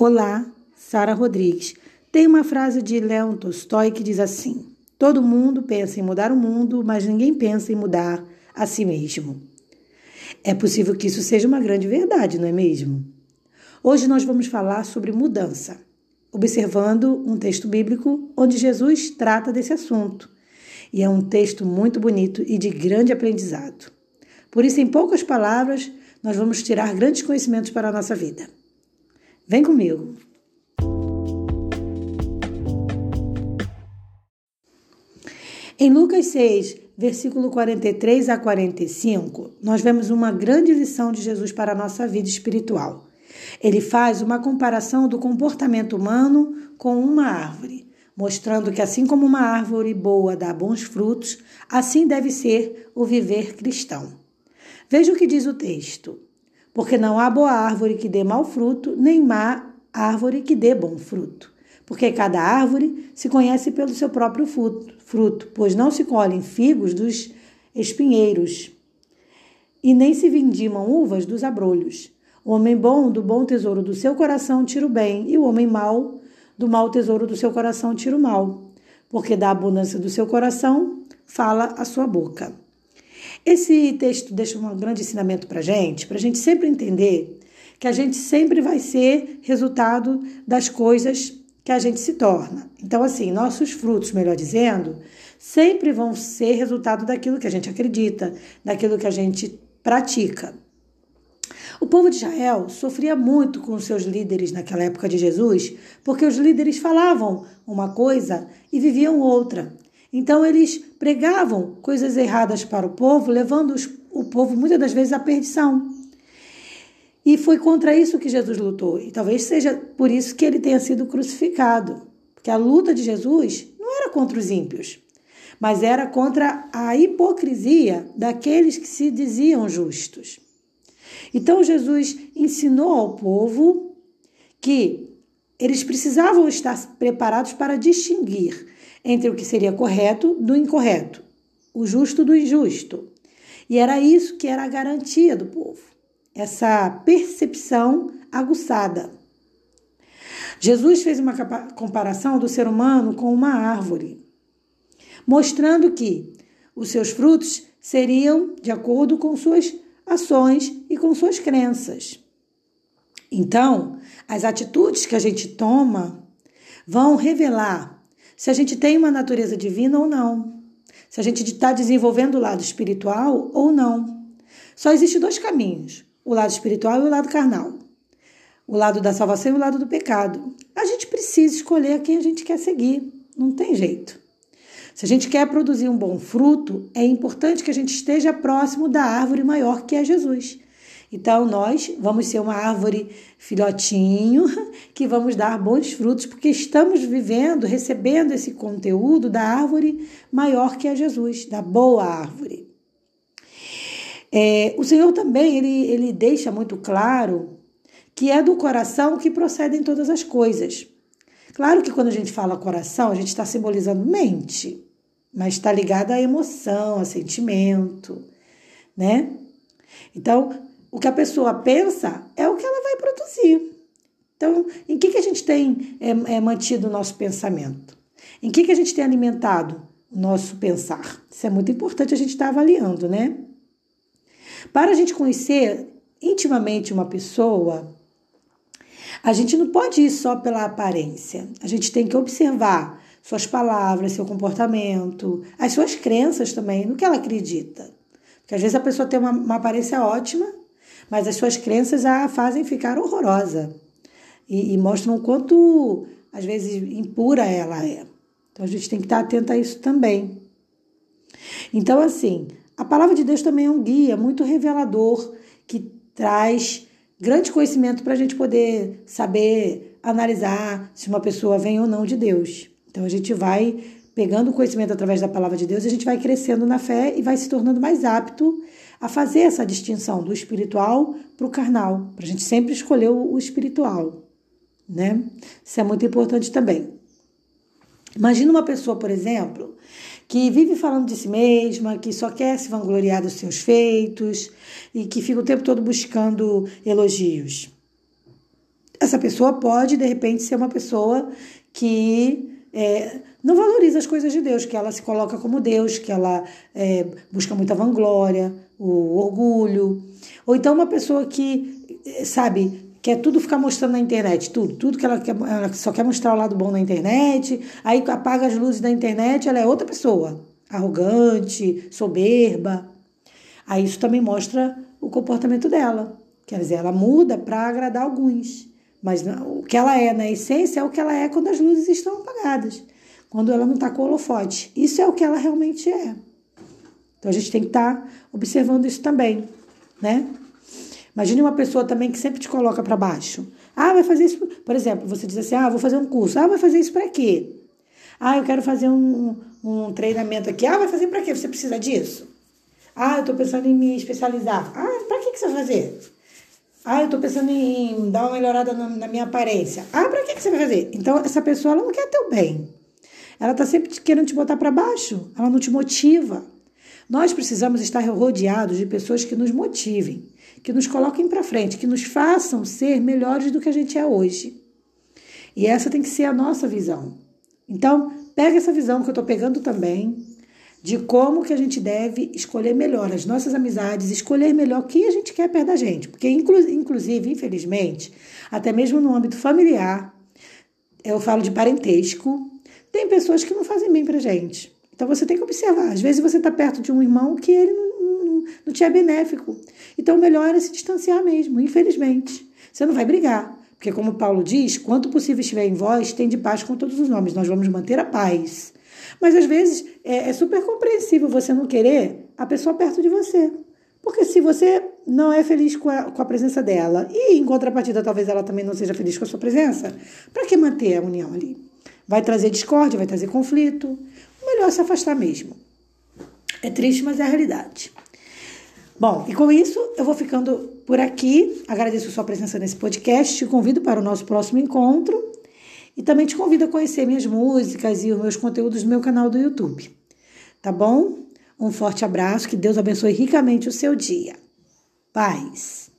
Olá, Sara Rodrigues. Tem uma frase de Leon Tolstói que diz assim: Todo mundo pensa em mudar o mundo, mas ninguém pensa em mudar a si mesmo. É possível que isso seja uma grande verdade, não é mesmo? Hoje nós vamos falar sobre mudança, observando um texto bíblico onde Jesus trata desse assunto. E é um texto muito bonito e de grande aprendizado. Por isso, em poucas palavras, nós vamos tirar grandes conhecimentos para a nossa vida. Vem comigo. Em Lucas 6, versículo 43 a 45, nós vemos uma grande lição de Jesus para a nossa vida espiritual. Ele faz uma comparação do comportamento humano com uma árvore, mostrando que, assim como uma árvore boa dá bons frutos, assim deve ser o viver cristão. Veja o que diz o texto porque não há boa árvore que dê mau fruto, nem má árvore que dê bom fruto. Porque cada árvore se conhece pelo seu próprio fruto, pois não se colhem figos dos espinheiros, e nem se vindimam uvas dos abrolhos. O homem bom do bom tesouro do seu coração tira o bem, e o homem mau do mau tesouro do seu coração tira o mal. Porque da abundância do seu coração fala a sua boca. Esse texto deixa um grande ensinamento para a gente, para a gente sempre entender que a gente sempre vai ser resultado das coisas que a gente se torna. Então, assim, nossos frutos, melhor dizendo, sempre vão ser resultado daquilo que a gente acredita, daquilo que a gente pratica. O povo de Israel sofria muito com seus líderes naquela época de Jesus, porque os líderes falavam uma coisa e viviam outra. Então eles pregavam coisas erradas para o povo, levando o povo muitas das vezes à perdição. E foi contra isso que Jesus lutou. E talvez seja por isso que ele tenha sido crucificado. Porque a luta de Jesus não era contra os ímpios, mas era contra a hipocrisia daqueles que se diziam justos. Então Jesus ensinou ao povo que eles precisavam estar preparados para distinguir entre o que seria correto do incorreto, o justo do injusto. E era isso que era a garantia do povo, essa percepção aguçada. Jesus fez uma comparação do ser humano com uma árvore, mostrando que os seus frutos seriam de acordo com suas ações e com suas crenças. Então, as atitudes que a gente toma vão revelar se a gente tem uma natureza divina ou não, se a gente está desenvolvendo o lado espiritual ou não. Só existe dois caminhos: o lado espiritual e o lado carnal. O lado da salvação e o lado do pecado. A gente precisa escolher quem a gente quer seguir. Não tem jeito. Se a gente quer produzir um bom fruto, é importante que a gente esteja próximo da árvore maior que é Jesus. Então, nós vamos ser uma árvore filhotinho que vamos dar bons frutos, porque estamos vivendo, recebendo esse conteúdo da árvore maior que é Jesus, da boa árvore. É, o Senhor também ele, ele deixa muito claro que é do coração que procedem todas as coisas. Claro que quando a gente fala coração, a gente está simbolizando mente, mas está ligado à emoção, a sentimento, né? Então, o que a pessoa pensa é o que ela vai produzir. Então, em que, que a gente tem é, é, mantido o nosso pensamento? Em que, que a gente tem alimentado o nosso pensar? Isso é muito importante a gente estar tá avaliando, né? Para a gente conhecer intimamente uma pessoa, a gente não pode ir só pela aparência. A gente tem que observar suas palavras, seu comportamento, as suas crenças também, no que ela acredita. Porque às vezes a pessoa tem uma, uma aparência ótima, mas as suas crenças a fazem ficar horrorosa e, e mostram o quanto, às vezes, impura ela é. Então a gente tem que estar atento a isso também. Então, assim, a palavra de Deus também é um guia muito revelador que traz grande conhecimento para a gente poder saber analisar se uma pessoa vem ou não de Deus. Então a gente vai pegando o conhecimento através da palavra de Deus, a gente vai crescendo na fé e vai se tornando mais apto a fazer essa distinção do espiritual para o carnal, para a gente sempre escolher o espiritual, né? Isso é muito importante também. Imagina uma pessoa, por exemplo, que vive falando de si mesma, que só quer se vangloriar dos seus feitos e que fica o tempo todo buscando elogios. Essa pessoa pode, de repente, ser uma pessoa que é, não valoriza as coisas de Deus, que ela se coloca como Deus, que ela é, busca muita vanglória, o orgulho. Ou então uma pessoa que, sabe, quer tudo ficar mostrando na internet, tudo, tudo que ela quer, ela só quer mostrar o lado bom na internet, aí apaga as luzes da internet, ela é outra pessoa, arrogante, soberba. Aí isso também mostra o comportamento dela. Quer dizer, ela muda para agradar alguns. Mas o que ela é na essência é o que ela é quando as luzes estão apagadas, quando ela não está com o holofote. Isso é o que ela realmente é. Então a gente tem que estar tá observando isso também, né? Imagine uma pessoa também que sempre te coloca para baixo. Ah, vai fazer isso. Por exemplo, você diz assim: ah, vou fazer um curso. Ah, vai fazer isso para quê? Ah, eu quero fazer um, um treinamento aqui. Ah, vai fazer para quê? Você precisa disso? Ah, eu estou pensando em me especializar. Ah, para que, que você vai fazer? Ah, eu estou pensando em dar uma melhorada na, minha aparência. Ah, para que, você vai fazer? Então, essa pessoa ela não quer teu bem. Ela está sempre querendo te botar para baixo. Ela não te motiva. Nós precisamos estar rodeados de pessoas que nos motivem, que nos coloquem para frente, que nos façam ser melhores do que a gente é hoje. E essa tem que ser a nossa visão. Então, pega essa visão que eu estou pegando também, de como que a gente deve escolher melhor as nossas amizades, escolher melhor quem a gente quer perto da gente. Porque, inclusive, infelizmente, até mesmo no âmbito familiar, eu falo de parentesco, tem pessoas que não fazem bem pra gente. Então você tem que observar. Às vezes você está perto de um irmão que ele não, não, não te é benéfico. Então melhor é se distanciar mesmo, infelizmente. Você não vai brigar. Porque, como Paulo diz, quanto possível estiver em vós, tem de paz com todos os nomes. Nós vamos manter a paz. Mas às vezes é, é super compreensível você não querer a pessoa perto de você. Porque se você não é feliz com a, com a presença dela e em contrapartida talvez ela também não seja feliz com a sua presença, para que manter a união ali? Vai trazer discórdia, vai trazer conflito. Melhor é se afastar mesmo. É triste, mas é a realidade. Bom, e com isso eu vou ficando por aqui. Agradeço a sua presença nesse podcast. Te convido para o nosso próximo encontro. E também te convido a conhecer minhas músicas e os meus conteúdos no meu canal do YouTube. Tá bom? Um forte abraço, que Deus abençoe ricamente o seu dia. Paz.